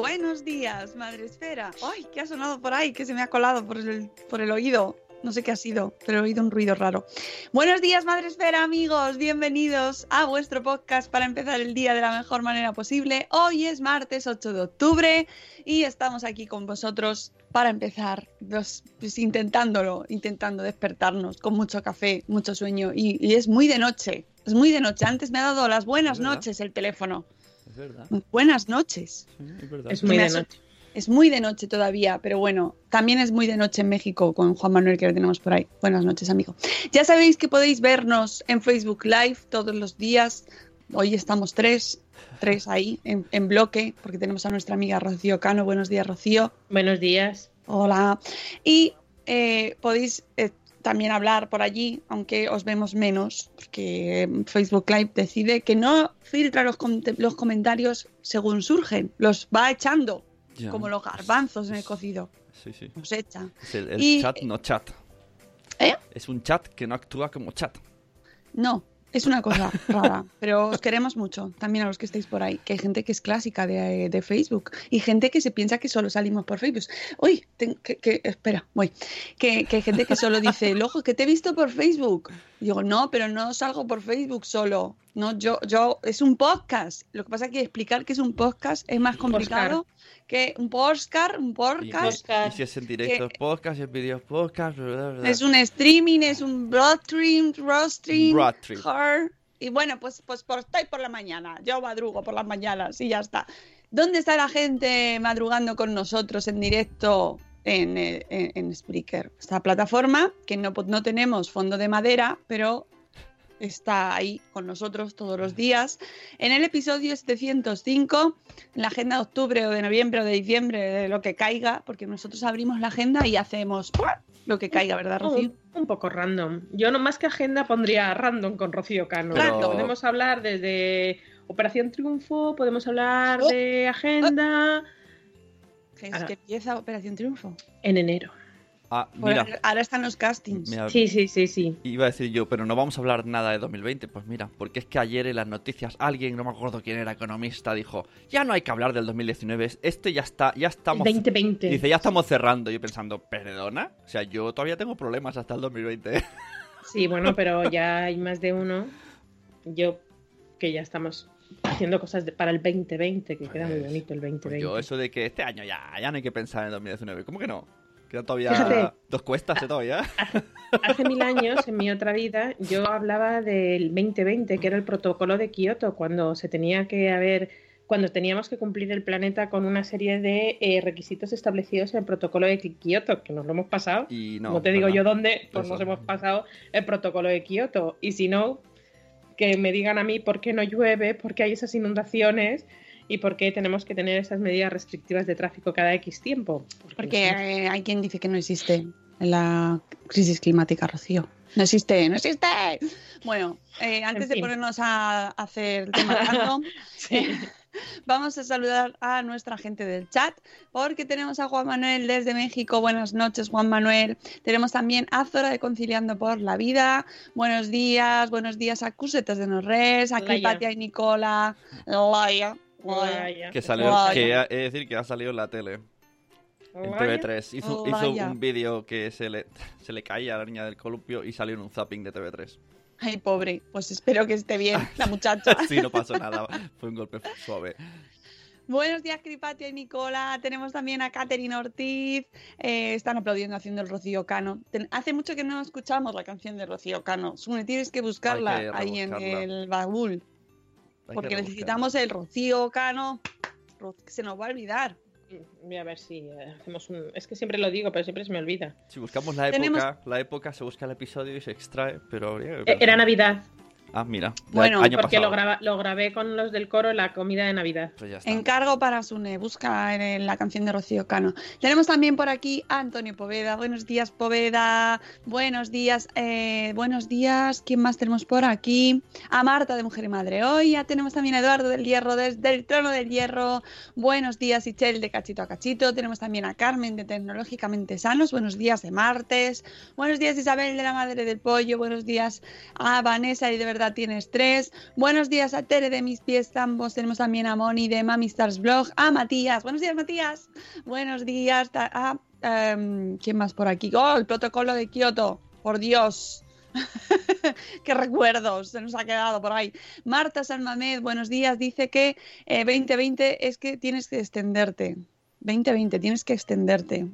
Buenos días, Madre Esfera. ¡Ay, qué ha sonado por ahí! Que se me ha colado por el, por el oído. No sé qué ha sido, pero he oído un ruido raro. Buenos días, Madre Esfera, amigos. Bienvenidos a vuestro podcast para empezar el día de la mejor manera posible. Hoy es martes 8 de octubre y estamos aquí con vosotros para empezar, pues, pues intentándolo, intentando despertarnos con mucho café, mucho sueño. Y, y es muy de noche, es muy de noche. Antes me ha dado las buenas noches el teléfono. Es verdad. Buenas noches. Sí, es verdad. Es muy de noche. Es muy de noche todavía, pero bueno, también es muy de noche en México con Juan Manuel que lo tenemos por ahí. Buenas noches, amigo. Ya sabéis que podéis vernos en Facebook Live todos los días. Hoy estamos tres, tres ahí en, en bloque, porque tenemos a nuestra amiga Rocío Cano. Buenos días, Rocío. Buenos días. Hola. Y eh, podéis eh, también hablar por allí, aunque os vemos menos, porque Facebook Live decide que no filtra los, com- los comentarios según surgen, los va echando, Ya. como los garbanzos en el cocido. Sí, sí. Los echa. Es el, el Y- chat, no chat. ¿Eh? Es un chat que no actúa como chat. No, es una cosa rara, pero os queremos mucho, también a los que estáis por ahí, que hay gente que es clásica de, de Facebook y gente que se piensa que solo salimos por Facebook. Uy, que, que- espera, voy. Que, que hay gente que solo dice, loco, que te he visto por Facebook. Y digo, no, pero no salgo por Facebook solo. No, yo, yo, es un podcast. Lo que pasa es que explicar que es un podcast es más complicado que un podcast, un podcast. si- y si es en directo es podcast, si es vídeo es podcast. bla, bla, bla. Es un streaming, es un broadstream, broadstream, Broadstream. hard. Y bueno, pues, pues por, estoy por la mañana. Yo madrugo por las mañanas y ya está. ¿Dónde está la gente madrugando con nosotros en directo en, eh, en, en Spreaker? Esta plataforma que no, no tenemos fondo de madera, pero está ahí con nosotros todos los días. En el episodio 705, en la agenda de octubre o de noviembre o de diciembre, de lo que caiga, porque nosotros abrimos la agenda y hacemos ¡pua! lo que caiga, ¿verdad, Rocío? Un, un poco random. Yo no más que agenda pondría random con Rocío Cano. Pero- Podemos hablar desde Operación Triunfo, podemos hablar Oh. de agenda Que es que empieza Operación Triunfo. en enero. Ah, Ahora- mira. Ahora están los castings. mira, Sí, sí, sí, sí. Iba a decir yo, pero no vamos a hablar nada de 2020. Pues mira, porque es que ayer en las noticias alguien, no me acuerdo quién era, economista, dijo, ya no hay que hablar del 2019, este ya está, ya estamos... 2020. Dice, ya estamos cerrando. Yo pensando, ¿perdona? O sea, yo todavía tengo problemas hasta el 2020. Sí, bueno, pero ya hay más de uno. Yo, que ya estamos haciendo cosas de- para el 2020, que queda muy Pues- bonito el 2020. Pues yo, eso de que este año ya, ya no hay que pensar en el 2019. ¿Cómo que no? Quedan todavía Fíjate. dos cuestas, ¿eh? Todavía. Hace mil años, en mi otra vida, yo hablaba del 2020, que era el protocolo de Kioto, cuando se tenía que haber, cuando teníamos que cumplir el planeta con una serie de eh, requisitos establecidos en el protocolo de Kioto, que nos lo hemos pasado. Y No, no. te digo yo dónde, pues Eso. nos hemos pasado el protocolo de Kioto. Y si no, que me digan a mí por qué no llueve, por qué hay esas inundaciones y por qué tenemos que tener esas medidas restrictivas de tráfico cada X tiempo. Porque eh, hay quien dice que no existe la crisis climática, Rocío. No existe, no existe. Bueno, eh, antes de fin. ponernos a hacer el tema random, Sí. Vamos a saludar a nuestra gente del chat porque tenemos a Juan Manuel desde México. Buenas noches, Juan Manuel. Tenemos también a Zora de Conciliando por la Vida. Buenos días, buenos días a Cusetas de Norres, a. Clipatia y Nicola. Laia. Que salió, que es decir, que ha salido en la tele. En Laia. TV3. Hizo, Oh, hizo un vídeo que se le, se le caía a la niña del columpio y salió en un zapping de TV3. Ay, pobre. Pues espero que esté bien la muchacha. sí, no pasó nada. Fue un golpe suave. Buenos días, Cripatia y Nicola. Tenemos también a Catherine Ortiz. Eh, están aplaudiendo haciendo el Rocío Cano. Ten- hace mucho que no escuchamos la canción de Rocío Cano. Tienes que buscarla que ahí en el baúl. Porque necesitamos el Rocío Cano. Se nos va a olvidar. Voy a ver si eh, hacemos un. Es que siempre lo digo, pero siempre se me olvida. Si buscamos la Tenemos- época, la época se busca el episodio y se extrae, pero que Eh, Era Navidad, Ah, mira. Bueno, año porque lo, graba- lo grabé con los del coro la comida de Navidad. Pues ya está. Encargo para Sune. Busca en la canción de Rocío Cano. Tenemos también por aquí a Antonio Poveda. Buenos días, Poveda. Buenos días. eh, buenos días. ¿Quién más tenemos por aquí? A Marta de Mujer y Madre. Hoy ya tenemos también a Eduardo del Hierro desde el Trono del Hierro. Buenos días, Ichel de Cachito a Cachito. Tenemos también a Carmen de Tecnológicamente Sanos. Buenos días de martes. Buenos días, Isabel de la Madre del Pollo. Buenos días a Vanessa y de verdad tienes tres. Buenos días a Tere de Mis Pies Tambos. Tenemos también a Moni de Mami Stars Blog. A Matías. Buenos días, Matías. Buenos días a. em, ¿Quién más por aquí? Oh, el protocolo de Kioto. Por Dios. Qué recuerdos se nos ha quedado por ahí. Marta Salmamed, buenos días. Dice que eh, 2020 es que tienes que extenderte. 2020, tienes que extenderte.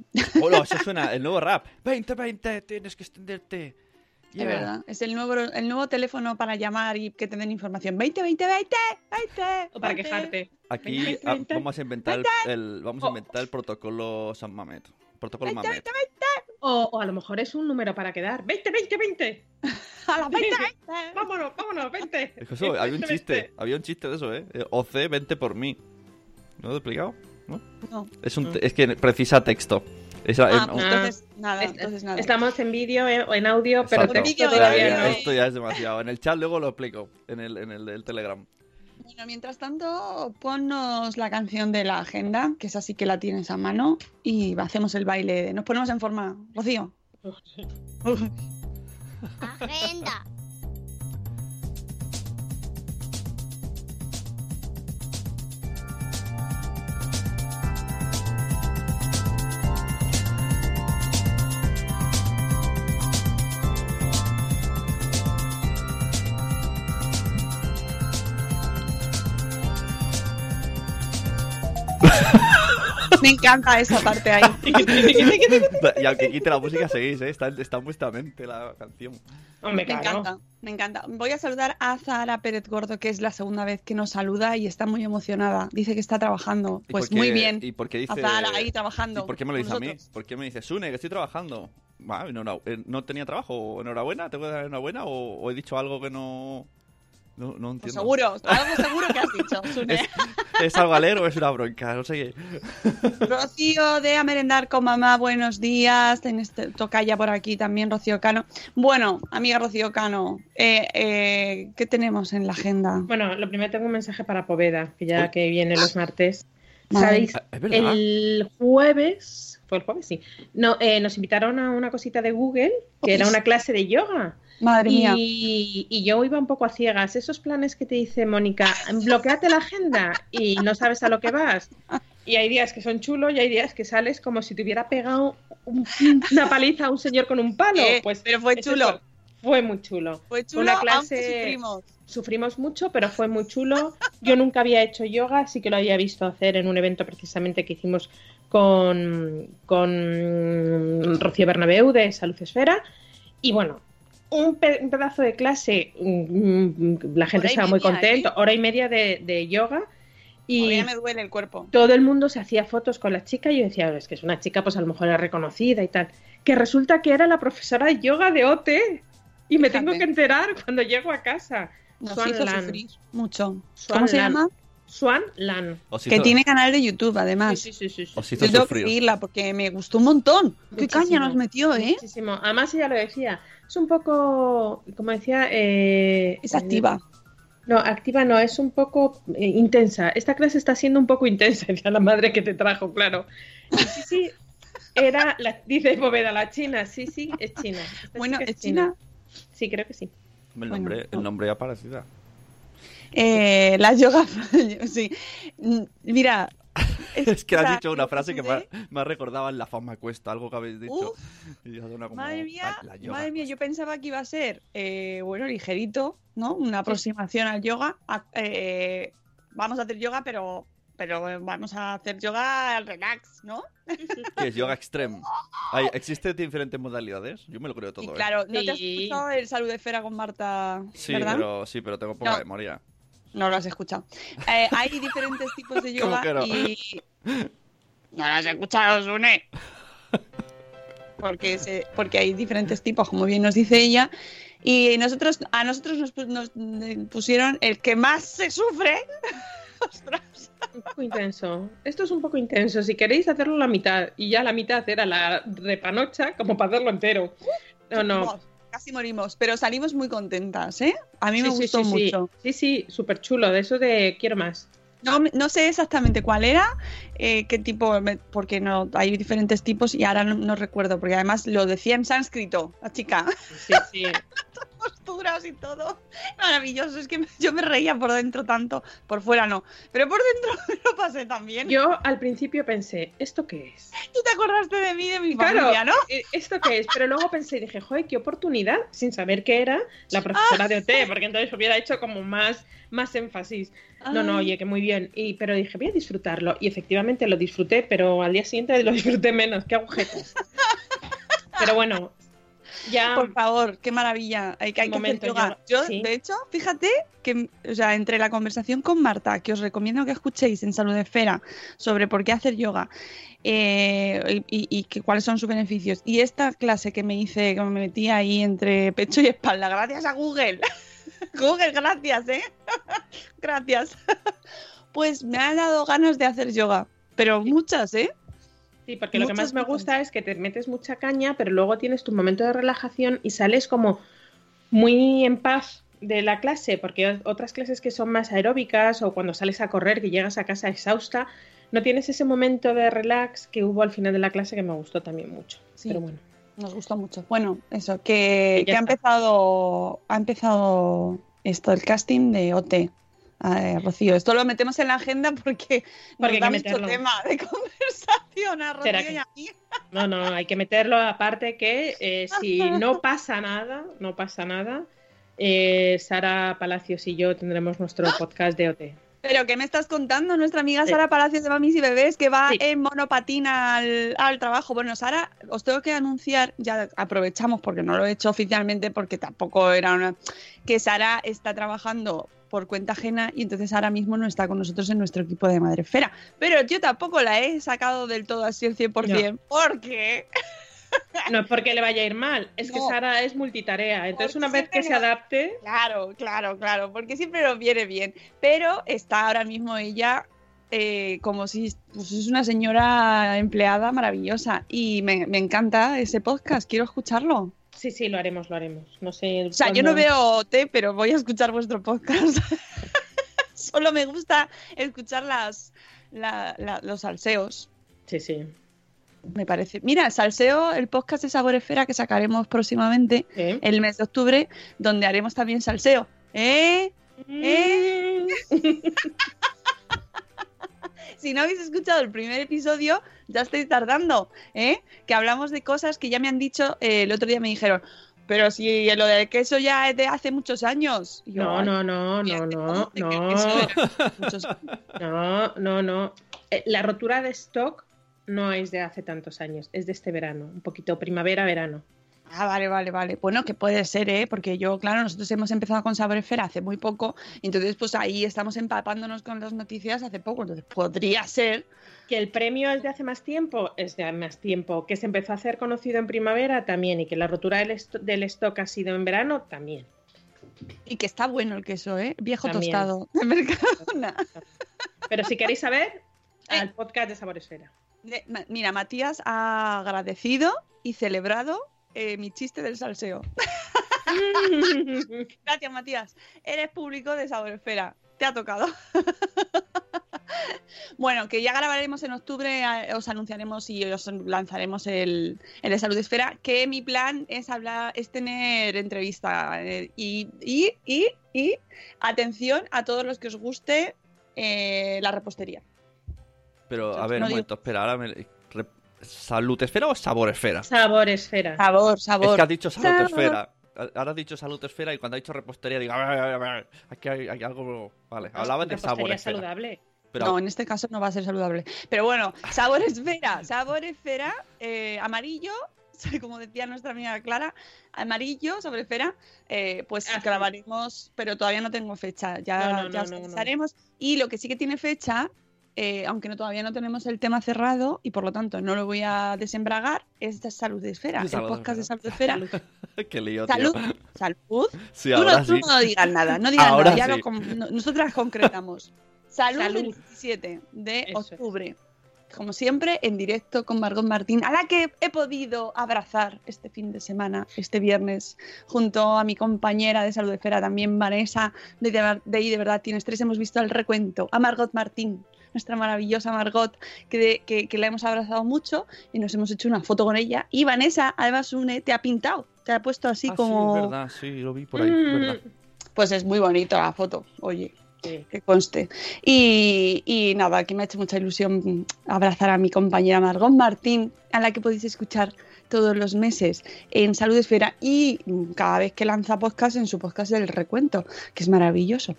Hola, eso suena el nuevo rap. 2020, tienes que extenderte. Es verdad. Es el nuevo, el nuevo teléfono para llamar y que te den información. 20, 20, 20, 20. O para 20. quejarte. Aquí 20, ah, 20. vamos a inventar el, el- vamos a inventar el protocolo San Mamet. Protocolo 20, Mamet. 20, 20. O, o a lo mejor es un número para quedar. 20, 20, 20. A las 20, 20. vámonos, vámonos, 20. Es que eso, había un 20, chiste, había un chiste de eso, ¿eh? Eh, OC, vente por mí. ¿No lo he explicado? ¿No? No. Es, un, te- es que precisa texto. Es, Ah, es- pues Ah. entonces nada, Es- entonces nada. Estamos en vídeo eh, o en audio, pero Exacto. texto todavía no. Esto ya es demasiado. En el chat luego lo explico. En el, en el del Telegram. Bueno, mientras tanto, ponnos la canción de la agenda, que esa sí que la tienes a mano, y hacemos el baile. de- Nos ponemos en forma. Rocío. Agenda. Me encanta esa parte ahí. Y aunque quite la música, seguís, ¿eh? Está, está en vuestra mente la canción. Me encanta, me encanta. Voy a saludar a Zara Pérez Gordo, que es la segunda vez que nos saluda y está muy emocionada. Dice que está trabajando. ¿Y Pues muy bien. ¿Y por qué dice.? A Zara ahí trabajando. ¿Y por qué me lo dice a mí? ¿Por qué me dice, Sune, que estoy trabajando? Eh, ¿No tenía trabajo? ¿Enhorabuena? ¿Tengo que dar enhorabuena? ¿O, o he dicho algo que no.? No, no Pues entiendo. seguro, algo seguro que has dicho, Sune. ¿Es, ¿Es algo a leer o es una bronca? No sé qué. Rocío de A Merendar con Mamá, buenos días. Tienes toca ya por aquí también, Rocío Cano. Bueno, amiga Rocío Cano, eh, eh, ¿qué tenemos en la agenda? Bueno, lo primero tengo un mensaje para Poveda, que ya Uy. que viene los martes. ¿Sabéis? Ah. El jueves, fue el jueves, sí. No, eh, nos invitaron a una cosita de Google, que era una clase de yoga. Madre mía. Y, y yo iba un poco a ciegas. Esos planes que te dice Mónica, bloqueate la agenda y no sabes a lo que vas. Y hay días que son chulos y hay días que sales como si te hubiera pegado un- una paliza a un señor con un palo. Eh, pues pero fue chulo. Fue, fue muy chulo. Fue chulo, una aunque clase sufrimos. sufrimos mucho, pero fue muy chulo. Yo nunca había hecho yoga, sí que lo había visto hacer en un evento precisamente que hicimos con, con Rocío Bernabeu de Salud Esfera. Y bueno, un, pe- un pedazo de clase, mm, mm, la gente estaba muy media, contenta, ¿eh? hora y media de, de yoga. Y me duele el cuerpo. todo el mundo se hacía fotos con la chica y yo decía, es que es una chica, pues a lo mejor era reconocida y tal. Que resulta que era la profesora de yoga de OT. Y me tengo que enterar cuando llego a casa. Nos Swan hizo Lan. sufrir mucho. Swan ¿Cómo se Lan. llama? Swan Lan. Os Que hizo, tiene canal de YouTube, además. Sí, sí, sí, sí. os hizo Yo tengo que porque me gustó un montón. Qué Muchísimo. caña nos metió, ¿eh? Muchísimo. Además ella lo decía. Es un poco, como decía... eh, Es activa. No, activa no, es un poco eh, intensa. Esta clase está siendo un poco intensa, decía la madre que te trajo, claro. Y sí, sí, era, la, dice Bóveda, la china, sí, sí, es china. Esta Bueno, ¿es china? Sí, creo que sí. El nombre, el nombre ya parecida. Eh, la yoga, sí. Mm, Mira. Es que o has dicho una ¿qué frase que me, me ha recordado en la fama cuesta, algo que habéis dicho. Uf. Y una como, Madre mía, madre mía, yo pensaba que iba a ser, eh, bueno, ligerito, ¿no? Una aproximación al yoga. A- eh, vamos a hacer yoga, pero, pero vamos a hacer yoga al relax, ¿no? ¿Qué es yoga extreme? Hay, ¿Existen diferentes modalidades? Yo me lo creo todo. Y ¿eh? claro, ¿no te has Sí. escuchado el salud de esfera con Marta? Sí, ¿verdad? pero, sí, pero tengo poca No. memoria. No lo has escuchado. Eh, hay diferentes tipos de ¿Cómo yoga que no? y. No lo has escuchado, Sune. Porque, se- porque hay diferentes tipos, como bien nos dice ella. Y nosotros, a nosotros nos, pu- nos, pusieron el que más se sufre. Ostras. Un poco intenso. Esto es un poco intenso. Si queréis hacerlo la mitad y ya la mitad era la repanocha, como para hacerlo entero. No, no. Casi morimos, pero salimos muy contentas, ¿eh? A mí me Sí, gustó sí, mucho. Sí, sí, súper chulo. De eso de quiero más. No, no sé exactamente cuál era, eh, qué tipo, porque no hay diferentes tipos y ahora no, no recuerdo, porque además lo decía en sánscrito, la chica. Sí, sí. Posturas y todo. Maravilloso, es que me- yo me reía por dentro tanto, por fuera no, pero por dentro lo pasé también. Yo al principio pensé, ¿esto qué es? Tú te acordaste de mí, de mi Claro, familia, ¿no? eh, ¿esto qué es? Pero luego pensé y dije, joder, qué oportunidad, sin saber qué era la profesora de OT, porque entonces hubiera hecho como más, más énfasis. No, no, Ay. oye, que muy bien. Y, pero dije, voy a disfrutarlo. Y efectivamente lo disfruté, pero al día siguiente lo disfruté menos. Qué agujetas. Pero bueno, ya. Por favor, qué maravilla. Hay que, hay Un que hacer yoga. yo- sí. de hecho, fíjate que, o sea, entre la conversación con Marta, que os recomiendo que escuchéis en Salud Esfera sobre por qué hacer yoga eh, y, y que cuáles son sus beneficios, y esta clase que me hice, que me metí ahí entre pecho y espalda, gracias a Google. Google, gracias, ¿eh? gracias. pues me ha dado ganas de hacer yoga, pero muchas, ¿eh? Sí, porque lo que más me gusta es que te metes mucha caña, pero luego tienes tu momento de relajación y sales como muy en paz de la clase, porque otras clases que son más aeróbicas o cuando sales a correr, que llegas a casa exhausta, no tienes ese momento de relax que hubo al final de la clase que me gustó también mucho. Sí. Pero bueno. Nos gustó mucho. Bueno, eso, que, Que ha empezado, ha empezado esto, el casting de OT. Eh, Rocío, esto lo metemos en la agenda porque, Porque nos da mucho tema de conversación a ¿Será Rocío que- y a mí. No, no, hay que meterlo aparte que eh, si no pasa nada, no pasa nada, eh, Sara Palacios y yo tendremos nuestro podcast de OT. Pero ¿qué me estás contando? Nuestra amiga Sí. Sara Palacios de Mamis y Bebés que va Sí. en monopatina al, al trabajo. Bueno, Sara, os tengo que anunciar, ya aprovechamos porque no lo he hecho oficialmente porque tampoco era una... que Sara está trabajando por cuenta ajena y entonces ahora mismo no está con nosotros en nuestro equipo de Madrefera. Pero yo tampoco la he sacado del todo así el 100% porque... No es porque le vaya a ir mal, es que No. Sara es multitarea. Entonces, Porque una vez que se adapte, Claro, claro, claro, porque siempre nos viene bien. Pero está ahora mismo ella eh, como si pues, es una señora empleada maravillosa. Y me, me encanta ese podcast, quiero escucharlo. Sí, sí, lo haremos, lo haremos. No sé. O sea, yo no veo té, pero voy a escuchar vuestro podcast. Solo me gusta escuchar las, la- la- los salseos. Sí, sí. Me parece. Mira, salseo, el podcast de Sabor Esfera que sacaremos próximamente, el mes de octubre, donde haremos también salseo. ¿Eh? ¿Eh? si no habéis escuchado el primer episodio, ya estáis tardando, ¿eh? Que hablamos de cosas que ya me han dicho, eh, el otro día me dijeron, pero si lo del queso ya es de hace muchos años. Yo, No, "Ay, no, no, no, no, no. queso era muchos años". No, no, no. La rotura de stock no es de hace tantos años, es de este verano, un poquito primavera-verano. Ah, vale, vale, vale. Bueno, que puede ser, ¿eh? Porque yo, claro, nosotros hemos empezado con Sabor Esfera hace muy poco, entonces pues ahí estamos empapándonos con las noticias hace poco, entonces podría ser Que el premio es de hace más tiempo, es de más tiempo. Que se empezó a hacer conocido en primavera también. Y que la rotura del, esto- del stock ha sido en verano también. y que está bueno el queso, ¿eh? Viejo También. tostado de Mercadona. Pero si queréis saber, Eh. al podcast de Sabor Esfera. De- ma- Mira, Matías ha agradecido y celebrado eh, mi chiste del salseo. Gracias, Matías. Eres público de Sabor Esfera. Te ha tocado. bueno, que ya grabaremos en octubre, os anunciaremos y os lanzaremos el, el de Salud Esfera, que mi plan es hablar, es tener entrevista eh, y, y, y, y atención a todos los que os guste eh, la repostería. Pero, a ver, No un digo- momento, espera, ahora me... ¿Salud esfera o sabor esfera? Sabor esfera. Sabor, sabor. Es que has dicho salud Sabor. esfera. Ahora has dicho salud esfera y cuando has dicho repostería digo, "A ver, a ver, a ver, aquí hay, hay algo... Vale, hablabas de sabor esfera. saludable. Pero No, en este caso no va a ser saludable. Pero bueno, sabor esfera, sabor esfera, eh, amarillo, como decía nuestra amiga Clara, amarillo, sabor esfera, eh, pues grabaremos, pero todavía no tengo fecha, ya, No, no, ya no, os no, no. avisaremos. Y lo que sí que tiene fecha, eh, aunque no, todavía no tenemos el tema cerrado y por lo tanto no lo voy a desembragar, es de salud esfera, el Salud podcast de salud esfera. Qué lío, tío. Salud, salud. Sí, tú, no, tú sí. no digas nada, no digas Ahora nada, ya sí. lo con- no- nosotras concretamos. Salud, Salud. el 17 de Eso es. octubre. Como siempre, en directo con Margot Martín, a la que he podido abrazar este fin de semana, este viernes, junto a mi compañera de Salud Esfera, también Vanessa, de, de, de ahí de verdad tienes tres, hemos visto el recuento, a Margot Martín, nuestra maravillosa Margot, que, de- que, que la hemos abrazado mucho y nos hemos hecho una foto con ella. Y Vanessa, además, une, te ha pintado, te ha puesto así Ah, como... Sí, es verdad, sí, lo vi por ahí, Mm. verdad. Pues es muy bonito la foto, oye, Sí. que conste. Y, y nada, que me ha hecho mucha ilusión abrazar a mi compañera Margot Martín, a la que podéis escuchar todos los meses en Salud Esfera y cada vez que lanza podcast en su podcast del recuento, que es maravilloso.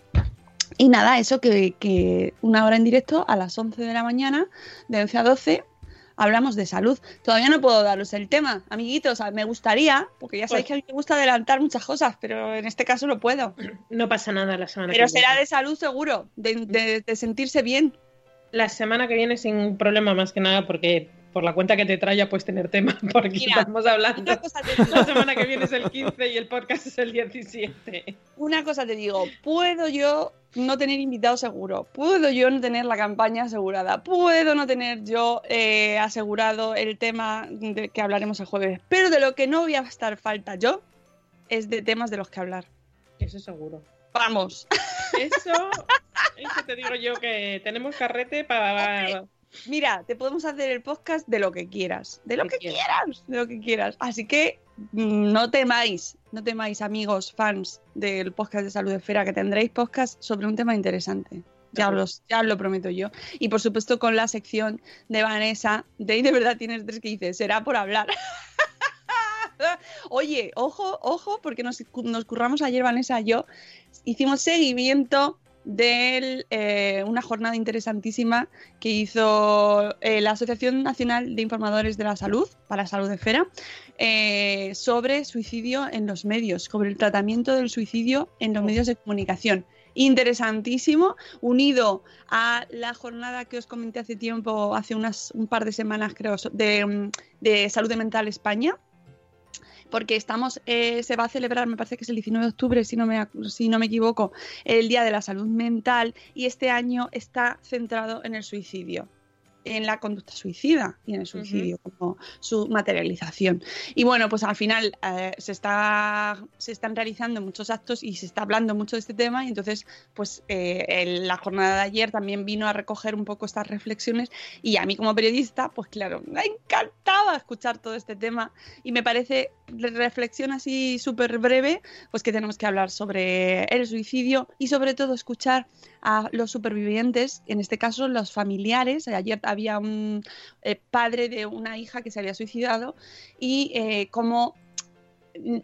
Y nada, eso que, que una hora en directo a las 11 de la mañana, de 11 a 12, hablamos de salud. Todavía no puedo daros el tema, amiguitos. Me gustaría, porque ya sabéis Pues- que a mí me gusta adelantar muchas cosas, pero en este caso no puedo. No pasa nada la semana Pero que será viene. de salud seguro, de, de- de sentirse bien. La semana que viene sin problema más que nada porque por la cuenta que te trae ya puedes tener tema porque Mira, estamos hablando. La semana que viene es el 15 y el podcast es el 17. una cosa te digo, puedo yo no tener invitado seguro, puedo yo no tener la campaña asegurada, puedo no tener yo eh, asegurado el tema de que hablaremos el jueves, pero de lo que no voy a estar falta yo es de temas de los que hablar. Eso seguro. Vamos. Eso, eso te digo yo que tenemos carrete para... Mira, te podemos hacer el podcast de lo que quieras, de lo Que que quieras. quieras, de lo que quieras. Así que mm, no temáis, no temáis, amigos, fans del podcast de Salud Esfera, que tendréis podcast sobre un tema interesante. Ya os, ya os lo prometo yo. Y por supuesto con la sección de Vanessa, de ahí de verdad tienes tres que dices, será por hablar. Oye, ojo, ojo, porque nos, nos curramos ayer, Vanessa y yo, hicimos seguimiento de una jornada interesantísima que hizo eh, la Asociación Nacional de Informadores de la Salud, para la Salud de Esfera, eh, sobre suicidio en los medios, sobre el tratamiento del suicidio en los medios de comunicación. Interesantísimo, unido a la jornada que os comenté hace tiempo, hace unas, un par de semanas creo, de, mm, de Salud Mental España, porque estamos, eh, se va a celebrar, me parece que es el 19 de octubre, si no, me, si no me equivoco, el Día de la Salud Mental y este año está centrado en el suicidio, en la conducta suicida y en el suicidio como su materialización. Y bueno, pues al final eh, se, está, se están realizando muchos actos y se está hablando mucho de este tema y entonces pues eh, el- la jornada de ayer también vino a recoger un poco estas reflexiones y a mí como periodista pues claro, me encantaba escuchar todo este tema y me parece re- reflexión así súper breve pues que tenemos que hablar sobre el suicidio y sobre todo escuchar a los supervivientes, en este caso los familiares. Ayer había un eh, padre de una hija que se había suicidado y eh, cómo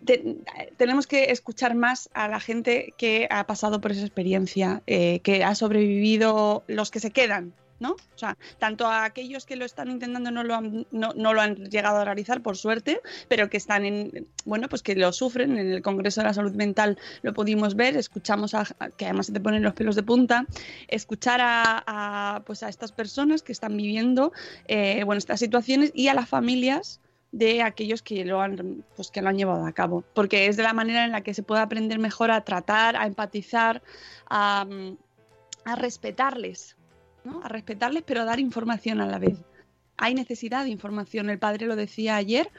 te- tenemos que escuchar más a la gente que ha pasado por esa experiencia, eh, que ha sobrevivido, los que se quedan, ¿no? O sea, tanto a aquellos que lo están intentando no lo han, no, no lo han llegado a realizar, por suerte, pero que están en, bueno, pues que lo sufren. En el Congreso de la Salud Mental lo pudimos ver, escuchamos a, que además se te ponen los pelos de punta, escuchar a, pues a estas personas que están viviendo, eh, bueno, estas situaciones y a las familias de aquellos que lo han pues que lo han llevado a cabo porque es de la manera en la que se puede aprender mejor a tratar a empatizar a, a respetarles a respetarles pero a dar información a la vez hay necesidad de información. El padre lo decía ayer,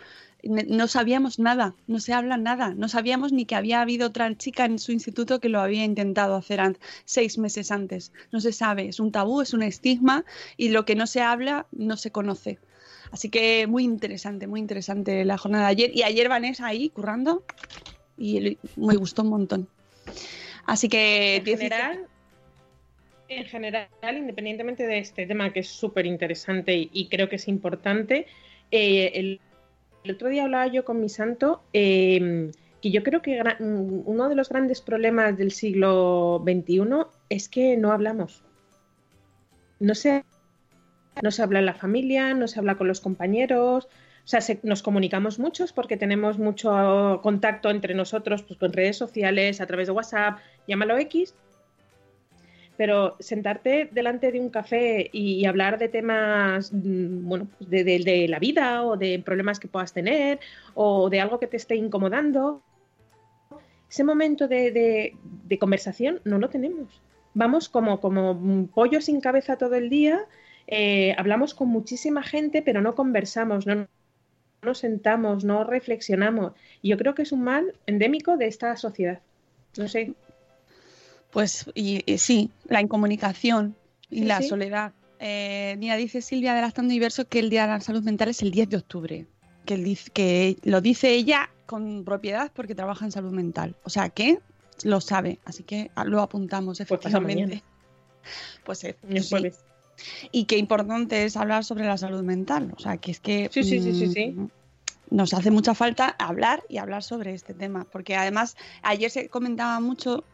no sabíamos nada, no se habla nada, no sabíamos ni que había habido otra chica en su instituto que lo había intentado hacer seis meses antes. No se sabe, es un tabú, es un estigma y lo que no se habla no se conoce. Así que muy interesante, muy interesante la jornada de ayer. Y ayer Vanessa ahí currando y me gustó un montón. Así que... En en general, independientemente de este tema que es súper interesante y, creo que es importante, eh, el, otro día hablaba yo con mi santo em, que yo creo que uno de los grandes problemas del siglo XXI es que no hablamos. No se, no se habla en la familia, no se habla con los compañeros, o sea, nos comunicamos muchos porque tenemos mucho contacto entre nosotros pues, con redes sociales, a través de WhatsApp, llámalo X, pero sentarte delante de un café y, hablar de temas, mm, bueno, pues de, la vida o de problemas que puedas tener o de algo que te esté incomodando, ese momento de, conversación no lo tenemos. Vamos como, como pollo sin cabeza todo el día, eh, hablamos con muchísima gente, pero no conversamos, no nos sentamos, no reflexionamos. Y yo creo que es un mal endémico de esta sociedad. No sé, pues y, sí, la incomunicación y la soledad. Eh, mira, dice Silvia de Lactando Universo que el Día de la Salud Mental es el 10 de octubre. Que, que lo dice ella con propiedad porque trabaja en salud mental. O sea que lo sabe, así que lo apuntamos pues efectivamente. Pues, Y qué importante es hablar sobre la salud mental. O sea, que es que sí, sí, sí, sí, mm, nos hace mucha falta hablar y hablar sobre este tema. Porque además ayer se comentaba mucho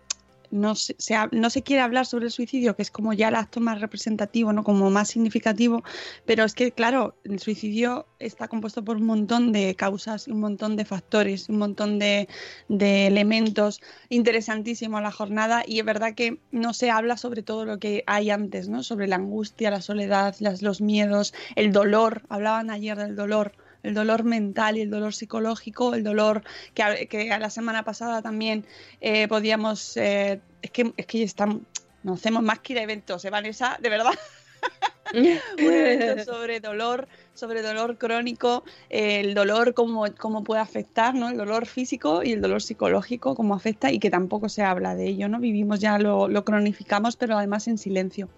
no se, no se quiere hablar sobre el suicidio, que es como ya el acto más representativo, ¿no? como más significativo, pero es que, claro, el suicidio está compuesto por un montón de causas, un montón de factores, un montón de, de elementos interesantísimos la jornada y es verdad que no se habla sobre todo lo que hay antes, ¿no? sobre la angustia, la soledad, las, los miedos, el dolor, hablaban ayer del dolor el dolor mental y el dolor psicológico, el dolor que, que a la semana pasada también eh, podíamos, eh, es que, es que estamos, no hacemos más que ir a eventos, ¿eh, Vanessa? De verdad. un evento sobre dolor, sobre dolor crónico, el dolor cómo, cómo, puede afectar, ¿no? El dolor físico y el dolor psicológico, cómo afecta y que tampoco se habla de ello, ¿no? Vivimos ya, lo, lo cronificamos, pero además en silencio.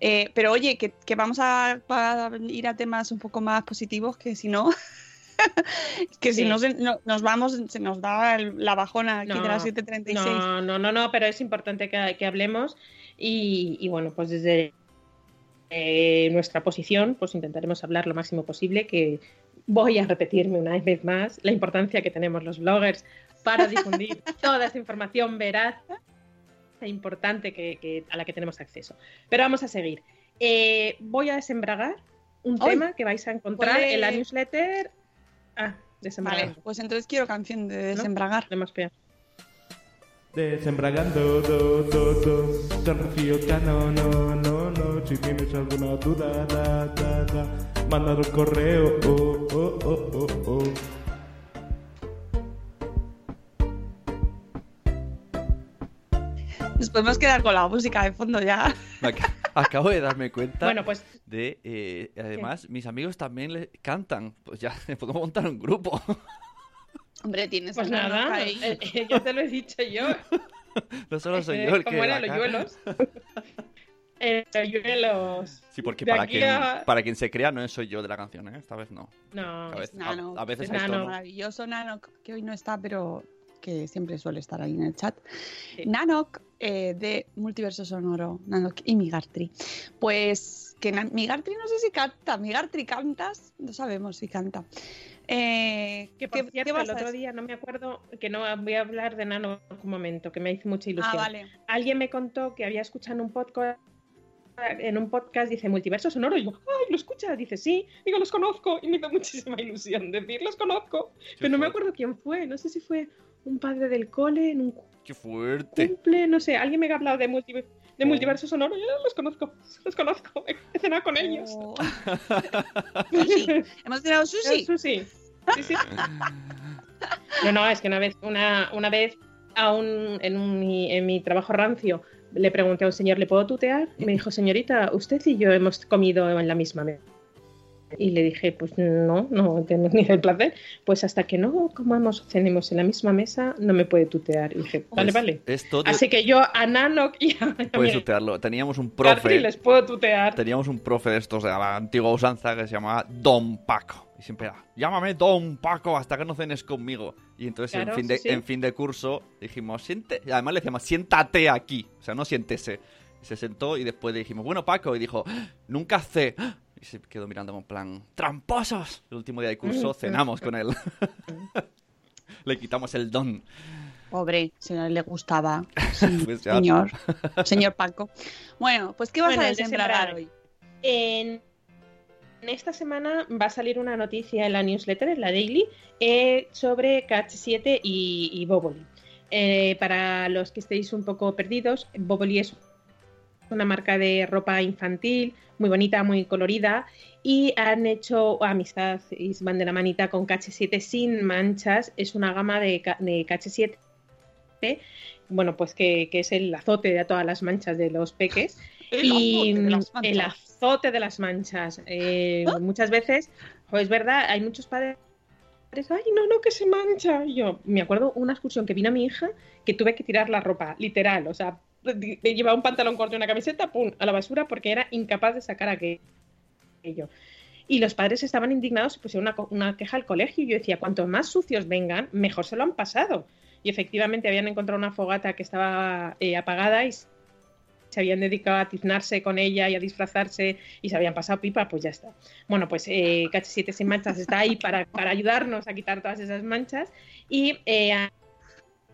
Eh, pero oye, que, vamos a, ir a temas un poco más positivos, que si no, que si no, nos vamos, se nos da la bajona aquí de las 7.36. No, no, no, no, pero es importante que, hablemos y, bueno, pues desde eh, nuestra posición, pues intentaremos hablar lo máximo posible, que voy a repetirme una vez más la importancia que tenemos los bloggers para difundir toda esa información veraz importante que, a la que tenemos acceso. Pero vamos a seguir. Eh, voy a desembragar un tema que vais a encontrar en la newsletter. Ah, desembragar. pues entonces quiero canción de desembragar. ¿No? Desembragando, do, do, do, no, no, no, no. Si tienes alguna duda, da, da, un correo, oh, oh, oh, oh, oh. Nos podemos quedar con la música de fondo ya. Acabo de darme cuenta bueno, pues, de, eh, además, mis amigos también le cantan. Pues ya, podemos montar un grupo. Hombre, tienes pues nada, ahí. Eh, eh, ya te lo he dicho yo. No solo soy yo el que. ¿Cómo eran los yuelos? eh, yuelos. Sí, porque para quien, para quien se crea no soy yo de la canción, ¿eh? Esta vez no. No, a veces, Nano, a, veces es Nano. maravilloso Nano, que hoy no está, pero que siempre suele estar ahí en el chat. Nanok eh, de Multiverso Sonoro, Nanok y Migartri. Pues que Migartri no sé si canta, Migartri cantas, no sabemos si canta. Eh, que por cierto, el otro día no me acuerdo, que no voy a hablar de Nano un momento, que me hizo mucha ilusión. Ah, vale. Alguien me contó que había escuchado un podcast en un podcast dice multiverso sonoro y yo, ay, ¿lo escuchas? Dice, sí, digo, los conozco y me hizo muchísima ilusión decir, los conozco, pero no me acuerdo quién fue, no sé si fue un padre del cole en un ¡Qué fuerte! cumple, no sé, alguien me ha hablado de, de multiverso sonoro, yo los conozco, los conozco, he cenado con ellos. Oh. ¿Hemos tirado sushi? Sushi, sí, sí. No, no, es que una vez, una, una vez aún en, un, en mi trabajo rancio le pregunté a un señor, ¿le puedo tutear? Y me dijo, señorita, usted y yo hemos comido en la misma mesa. Y le dije, pues no, no tengo ni el placer. Pues hasta que no comamos, cenemos en la misma mesa, no me puede tutear. Y dije, vale, Pues vale. Esto Así que yo a Nano y a, puedes tutearlo. Teníamos un profe. les puedo tutear. Teníamos un profe de estos de la antigua usanza que se llamaba Don Paco. Y siempre era, llámame Don Paco hasta que no cenes conmigo. Y entonces Claro, en, fin de, sí, en fin de curso dijimos, siente. y además le decíamos, siéntate aquí. O sea, no siéntese. Y se sentó y después le dijimos, bueno, Paco. Y dijo, nunca sé. Y se quedó mirando en plan, ¡tramposos! El último día de curso cenamos con él. le quitamos el don. Pobre, si no le gustaba. Sí, Pues ya. señor. Señor Paco. Bueno, pues ¿qué vas Bueno, a desembrar hoy? En, en esta semana va a salir una noticia en la newsletter, en la Daily, eh, sobre KH7 y, y Boboli. Eh, para los que estéis un poco perdidos, Boboli es una marca de ropa infantil muy bonita, muy colorida y han hecho amistad y van de la manita con KH7 sin manchas. Es una gama de, de KH7 bueno, pues que, que es el azote de todas las manchas de los peques. El y azote el azote de las manchas. Eh, muchas veces, jo, es verdad, hay muchos padres. Ay, no, no, que se mancha. Yo me acuerdo una excursión que vino mi hija que tuve que tirar la ropa, literal. O sea, llevaba un pantalón corto y una camiseta, pum, a la basura porque era incapaz de sacar aquello. Y los padres estaban indignados y pusieron una, queja al colegio. Y yo decía, cuanto más sucios vengan, mejor se lo han pasado. Y efectivamente habían encontrado una fogata que estaba eh, apagada y se habían dedicado a tiznarse con ella y a disfrazarse y se habían pasado pipa, pues ya está. Bueno, pues eh, KH7 Sin Manchas está ahí para, ayudarnos a quitar todas esas manchas y eh, ha,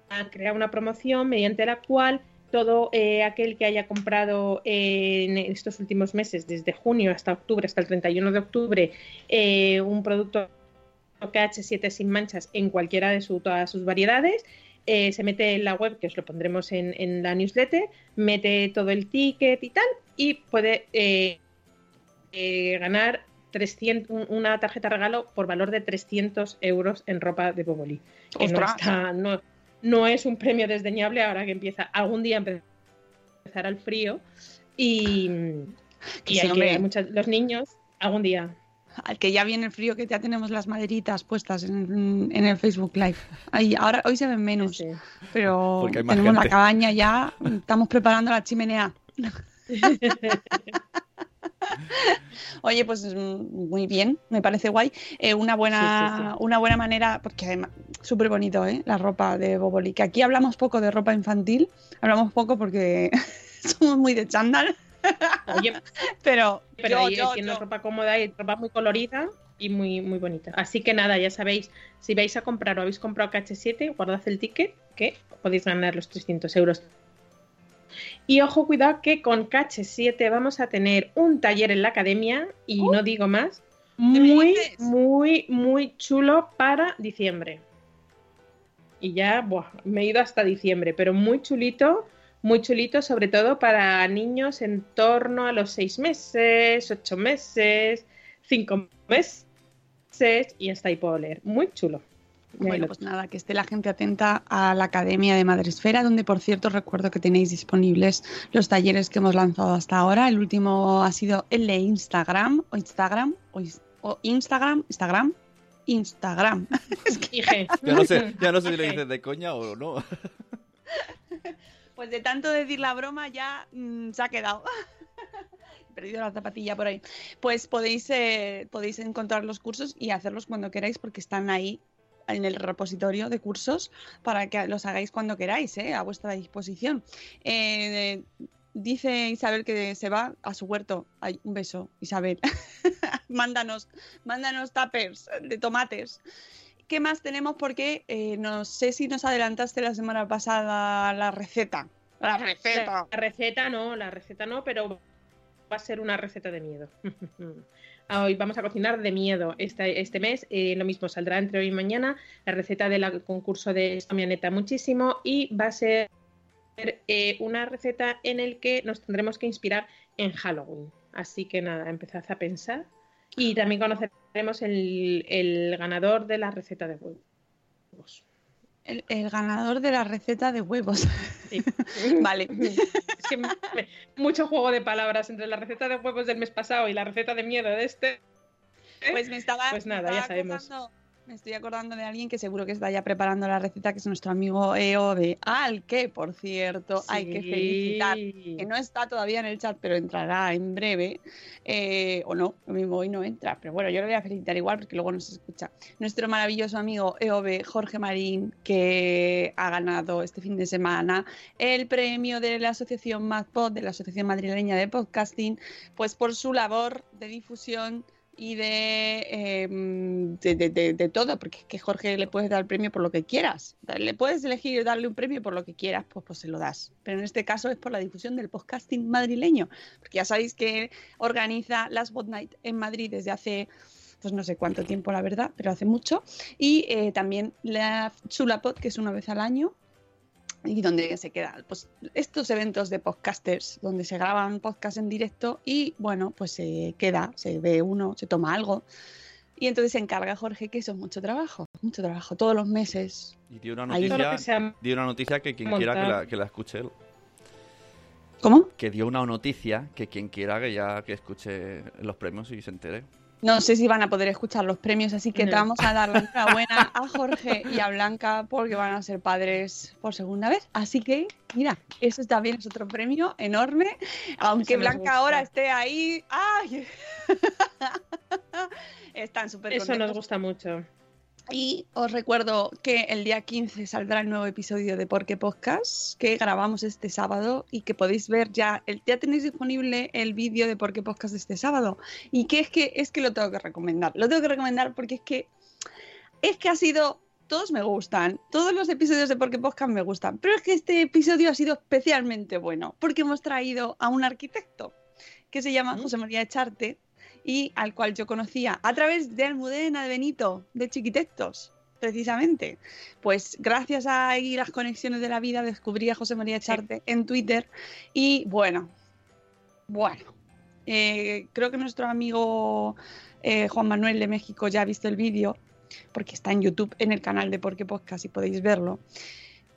ha creado una promoción mediante la cual todo eh, aquel que haya comprado eh, en estos últimos meses, desde junio hasta octubre, hasta el 31 de octubre, eh, un producto KH7 sin manchas en cualquiera de su- todas sus variedades, se mete en la web, que os lo pondremos en, en la newsletter, mete todo el ticket y tal, y puede ganar 300, un- una tarjeta regalo por valor de 300 euros en ropa de Boboli. Que no, está- no, no es un premio desdeñable ahora que empieza algún día a empezar al frío y, Que y sí, hay que- muchas- los niños algún día Al que ya viene el frío, que ya tenemos las maderitas puestas en, en el Facebook Live. Ay, ahora, hoy se ven menos, pero tenemos la cabaña ya, estamos preparando la chimenea. Oye, pues mm, muy bien, me parece guay. Eh, una, buena, Sí, sí, sí. una buena manera, porque además, súper bonito, ¿eh? La ropa de Boboli. Que aquí hablamos poco de ropa infantil, hablamos poco porque somos muy de chándal, Oye, pero, pero yo, ahí yo, tiene yo. ropa cómoda y ropa muy colorida y muy, muy bonita. Así que nada, ya sabéis, si vais a comprar o habéis comprado KH7, guardad el ticket que podéis ganar los 300 euros. Y ojo, cuidado que con KH7 vamos a tener un taller en la academia y no digo más, muy, muy, muy chulo para diciembre. Y ya, buah, me he ido hasta diciembre, pero muy chulito, muy chulito, sobre todo para niños en torno a los seis meses, ocho meses, cinco meses, y hasta ahí puedo leer. Muy chulo. Bueno, pues nada, que esté la gente atenta a la Academia de Madresfera, donde por cierto recuerdo que tenéis disponibles los talleres que hemos lanzado hasta ahora. El último ha sido el de Instagram, o Instagram, o, Instagram, Instagram, Instagram. Dije, Ya no sé, ya no sé si lo dices de coña o no. Pues de tanto decir la broma ya mm, se ha quedado. He perdido la zapatilla por ahí. Pues podéis, eh, podéis encontrar los cursos y hacerlos cuando queráis porque están ahí en el repositorio de cursos para que los hagáis cuando queráis, ¿eh? a vuestra disposición. Eh, dice Isabel que se va a su huerto. Ay, un beso, Isabel. mándanos, mándanos tuppers de tomates. ¿Qué más tenemos? Porque eh, no sé si nos adelantaste la semana pasada la receta. La receta. La receta no, la receta no, pero va a ser una receta de miedo. Hoy vamos a cocinar de miedo este, este mes. eh, lo mismo saldrá entre hoy y mañana la receta del concurso de Camioneta muchísimo y va a ser eh, una receta en el que nos tendremos que inspirar en Halloween. Así que nada, empezad a pensar. Y también conoceremos el, el ganador de la receta de huevos. El, el ganador de la receta de huevos. Sí. vale. Es que me- me- mucho juego de palabras entre la receta de huevos del mes pasado y la receta de miedo de este. Pues me estaba. Pues nada, ya sabemos. Me estoy acordando de alguien que seguro que está ya preparando la receta, que es nuestro amigo EO de Al, que por cierto hay que Sí. felicitar, que no está todavía en el chat, pero entrará en breve, eh, o no, lo mismo hoy no entra, pero bueno, yo lo voy a felicitar igual porque luego no se escucha. Nuestro maravilloso amigo EOB, Jorge Marín, que ha ganado este fin de semana el premio de la Asociación MadPod, de la Asociación Madrileña de Podcasting, pues por su labor de difusión y de, de, de- de- de todo, porque es que Jorge le puedes dar el premio por lo que quieras. Le puedes elegir darle un premio por lo que quieras, pues, pues se lo das. Pero en este caso es por la difusión del podcasting madrileño, porque ya sabéis que organiza las Bot Night en Madrid desde hace pues no sé cuánto tiempo la verdad, pero hace mucho. Y eh, también la Chulapod, que es una vez al año, y donde se quedan pues, estos eventos de podcasters, donde se graban podcasts en directo y bueno, pues se queda, se ve uno, se toma algo. Y entonces se encarga Jorge, que eso es mucho trabajo, mucho trabajo, todos los meses. Y dio una noticia, que sea dio una noticia que quien montar. quiera que la, que la escuche él. ¿Cómo? Que dio una noticia que quien quiera que ya que escuche los premios y se entere. No sé si van a poder escuchar los premios, así que te vamos a dar la enhorabuena a Jorge y a Blanca porque van a ser padres por segunda vez. Así que, mira, eso también es otro premio enorme. Aunque Blanca ahora esté ahí. ¡Ay! Están súper Eso nos gusta mucho. Y os recuerdo que el día 15 saldrá el nuevo episodio de Porque Podcast que grabamos este sábado y que podéis ver ya, el, ya tenéis disponible el vídeo de Porque Podcast de este sábado. Y que es que es que lo tengo que recomendar. Lo tengo que recomendar porque es que es que ha sido todos me gustan, todos los episodios de Porque Podcast me gustan, pero es que este episodio ha sido especialmente bueno porque hemos traído a un arquitecto que se llama José María Echarte y al cual yo conocía a través de Almudena de Benito, de Chiquitectos, precisamente. Pues gracias a ahí las conexiones de la vida descubrí a José María Echarte en Twitter y bueno, bueno, eh, creo que nuestro amigo eh, Juan Manuel de México ya ha visto el vídeo porque está en YouTube en el canal de Porque Podcast y podéis verlo.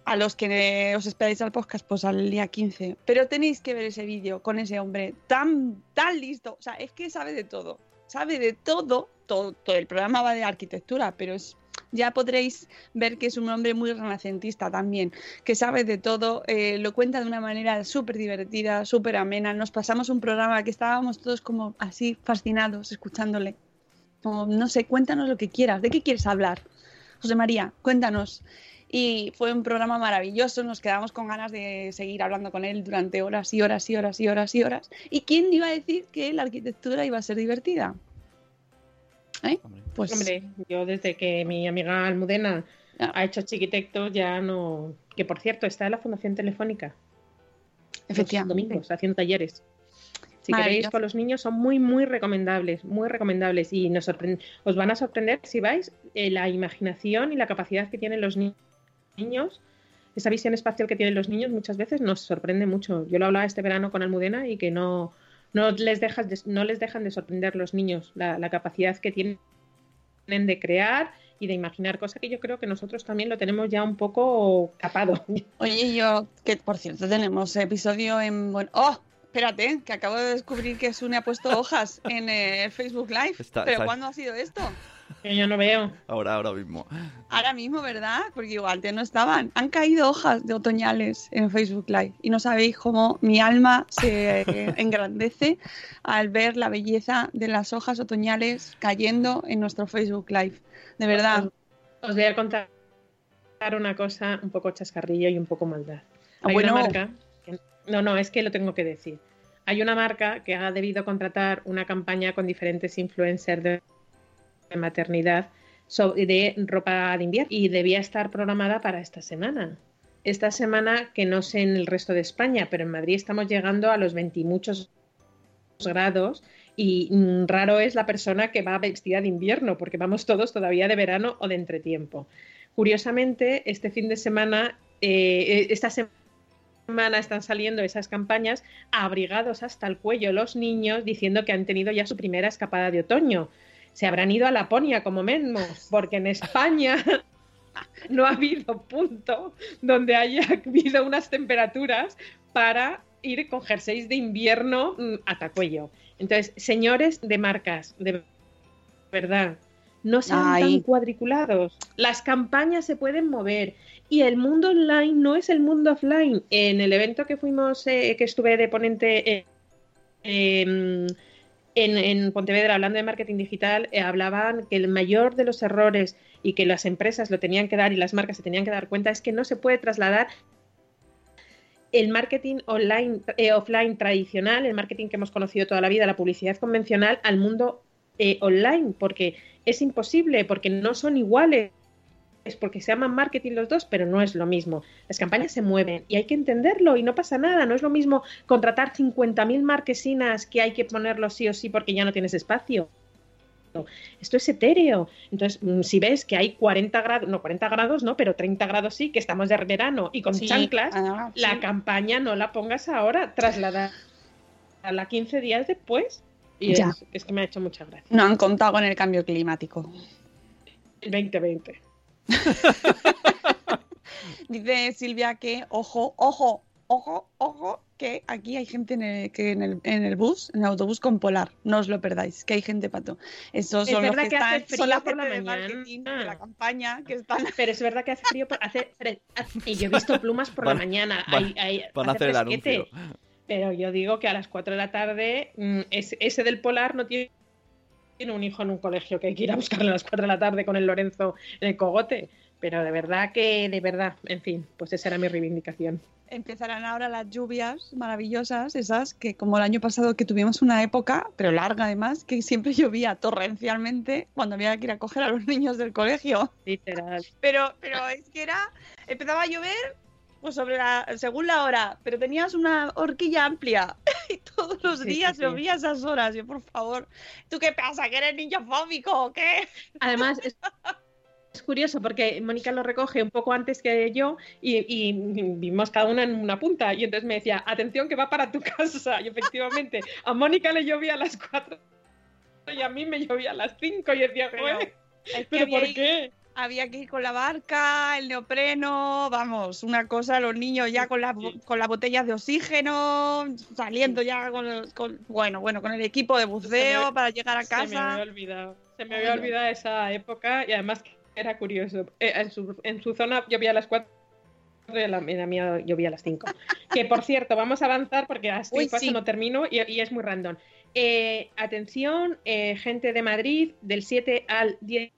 A los que os esperáis al podcast, pues al día 15. Pero tenéis que ver ese vídeo con ese hombre tan, tan listo. O sea, es que sabe de todo. Sabe de todo. Todo, todo el programa va de arquitectura, pero es, ya podréis ver que es un hombre muy renacentista también, que sabe de todo, eh, lo cuenta de una manera súper divertida, súper amena. Nos pasamos un programa que estábamos todos como así fascinados escuchándole. Como, no sé, cuéntanos lo que quieras. ¿De qué quieres hablar? José María, cuéntanos. Y fue un programa maravilloso, nos quedamos con ganas de seguir hablando con él durante horas y horas y horas y horas y horas. ¿Y quién iba a decir que la arquitectura iba a ser divertida? ¿Eh? Pues Hombre, yo desde que mi amiga Almudena ha hecho chiquitectos ya no... Que por cierto, está en la Fundación Telefónica. Efectivamente. Los domingos, haciendo talleres. Si queréis con los niños son muy, muy recomendables, muy recomendables. Y nos os van a sorprender si vais eh, la imaginación y la capacidad que tienen los ni- niños. Esa visión espacial que tienen los niños muchas veces nos sorprende mucho. Yo lo hablaba este verano con Almudena y que no, no, les, dejas de- no les dejan de sorprender los niños la, la capacidad que tienen de crear y de imaginar, cosa que yo creo que nosotros también lo tenemos ya un poco capado. Oye, yo, que por cierto tenemos episodio en... Bueno, ¡Oh! Espérate, que acabo de descubrir que Sune ha puesto hojas en eh, el Facebook Live. Está- ¿Pero está- cuándo ha sido esto? Yo no veo. Ahora, ahora mismo. Ahora mismo, ¿verdad? Porque igual antes no estaban. Han caído hojas de otoñales en Facebook Live y no sabéis cómo mi alma se engrandece al ver la belleza de las hojas otoñales cayendo en nuestro Facebook Live. De verdad. Os voy a contar una cosa un poco chascarrillo y un poco maldad. Ah, Hay bueno. una marca. que- no, no, es que lo tengo que decir. Hay una marca que ha debido contratar una campaña con diferentes influencers de de maternidad de ropa de invierno y debía estar programada para esta semana. Esta semana, que no sé en el resto de España, pero en Madrid estamos llegando a los 20 y muchos grados y raro es la persona que va vestida de invierno, porque vamos todos todavía de verano o de entretiempo. Curiosamente, este fin de semana, eh, esta semana están saliendo esas campañas abrigados hasta el cuello los niños diciendo que han tenido ya su primera escapada de otoño. Se habrán ido a Laponia como Menmo, porque en España no ha habido punto donde haya habido unas temperaturas para ir con jerseys de invierno mm, hasta cuello. Entonces, señores de marcas, de verdad. No sean Ay. tan cuadriculados. Las campañas se pueden mover y el mundo online no es el mundo offline. En el evento que fuimos, eh, que estuve de ponente eh, em, en, en Pontevedra hablando de marketing digital, eh, hablaban que el mayor de los errores y que las empresas lo tenían que dar y las marcas se tenían que dar cuenta es que no se puede trasladar el marketing online, eh, offline tradicional, el marketing que hemos conocido toda la vida, la publicidad convencional, al mundo eh, online, porque es imposible, porque no son iguales, es porque se llaman marketing los dos, pero no es lo mismo. Las campañas se mueven y hay que entenderlo y no pasa nada, no es lo mismo contratar 50.000 marquesinas que hay que ponerlo sí o sí porque ya no tienes espacio. Esto es etéreo. Entonces, mm, si ves que hay 40 grados, no 40 grados, no, pero 30 grados sí, que estamos de verano y con Sí, chanclas, ah, la campaña no la pongas ahora, trasladar a la 15 días después. Y Ya. es, es que me ha hecho mucha gracia. No han contado con el cambio climático. El 2020. Dice Silvia que, ojo, ojo, ojo, ojo, que aquí hay gente en el, que en el, en el bus, en el autobús con polar. No os lo perdáis, que hay gente pato. Esos Es son los verdad que, que hace están, frío son la por la de mañana. marketing de la campaña que están. Pero es verdad que hace frío, por- hace hace- y yo he visto plumas por Van- la mañana. van- hay- hay- van a hace hacer el fresquete. anuncio. Pero yo digo que a las 4 de la tarde, mm, ese del polar no tiene, tiene un hijo en un colegio que hay que ir a buscarle a las 4 de la tarde con el Lorenzo en el cogote. Pero de verdad que, de verdad, en fin, pues esa era mi reivindicación. Empezarán ahora las lluvias maravillosas, esas que como el año pasado que tuvimos una época, pero larga además, que siempre llovía torrencialmente cuando había que ir a coger a los niños del colegio. Literal. Pero, pero es que era, empezaba a llover pues sobre la, según la hora, pero tenías una horquilla amplia y todos los Sí, días sí, sí. llovía esas horas. Yo, por favor, ¿tú qué pasa? ¿Que eres niño fóbico o qué? Además, es, es curioso porque Mónica lo recoge un poco antes que yo y, y vimos cada una en una punta. Y entonces me decía, atención que va para tu casa. Y efectivamente, a Mónica le llovía a las 4 y a mí me llovía a las 5. Y decía, Pero- "Joder, ¿pero por qué? Había que ir con la barca, el neopreno, vamos, una cosa, los niños ya con, las bo- con las botellas de oxígeno, saliendo ya con, con- bueno, bueno, con el equipo de buceo me- para llegar a Se me casa. había olvidado. Se me había olvidado esa época y además era curioso. Eh, en, su, en su zona llovía a las 4 y en la, en la mía llovía a las 5. Que por cierto, vamos a avanzar porque así Uy, paso sí. no termino y, y es muy random. Eh, atención, eh, gente de Madrid, del 7 al 10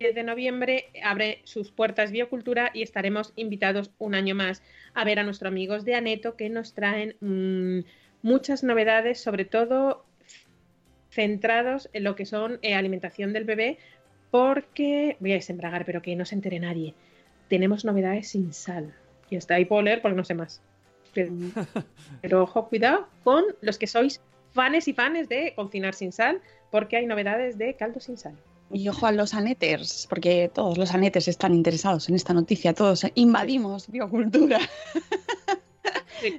de noviembre abre sus puertas Biocultura y estaremos invitados un año más a ver a nuestros amigos de Aneto que nos traen mm, muchas novedades, sobre todo centrados en lo que son eh, alimentación del bebé, porque voy a desembragar, pero que no se entere nadie. Tenemos novedades sin sal. Y hasta ahí puedo leer porque no sé más. Pero, pero ojo, cuidado con los que sois fanes y fanes de cocinar sin sal, porque hay novedades de caldo sin sal. Y ojo a los aneters, porque todos los aneters están interesados en esta noticia, todos invadimos biocultura.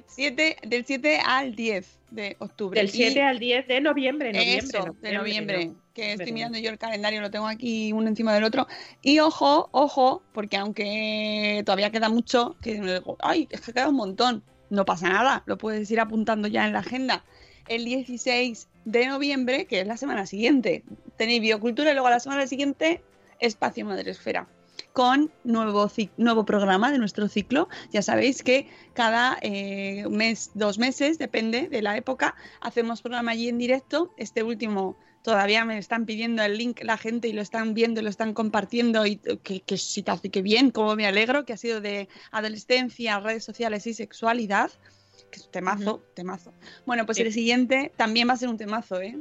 Siete- del 7 al 10 de octubre. Del 7 Y- al 10 de noviembre. noviembre Eso, de noviembre. no. Que estoy Noviembre. mirando yo el calendario, lo tengo aquí uno encima del otro. Y ojo, ojo, porque aunque todavía queda mucho, que digo, ay, es que queda un montón. No pasa nada, lo puedes ir apuntando ya en la agenda. El 16 de noviembre, que es la semana siguiente, tenéis biocultura y luego a la semana siguiente, Espacio Madresfera. Con nuevo, nuevo programa de nuestro ciclo. Ya sabéis que cada eh, mes, dos meses, depende de la época, hacemos programa allí en directo. Este último todavía me están pidiendo el link la gente y lo están viendo y lo están compartiendo y que, que que bien, como me alegro, que ha sido de adolescencia, redes sociales y sexualidad. Que es un temazo, temazo. Bueno, pues Sí. el siguiente también va a ser un temazo, ¿eh?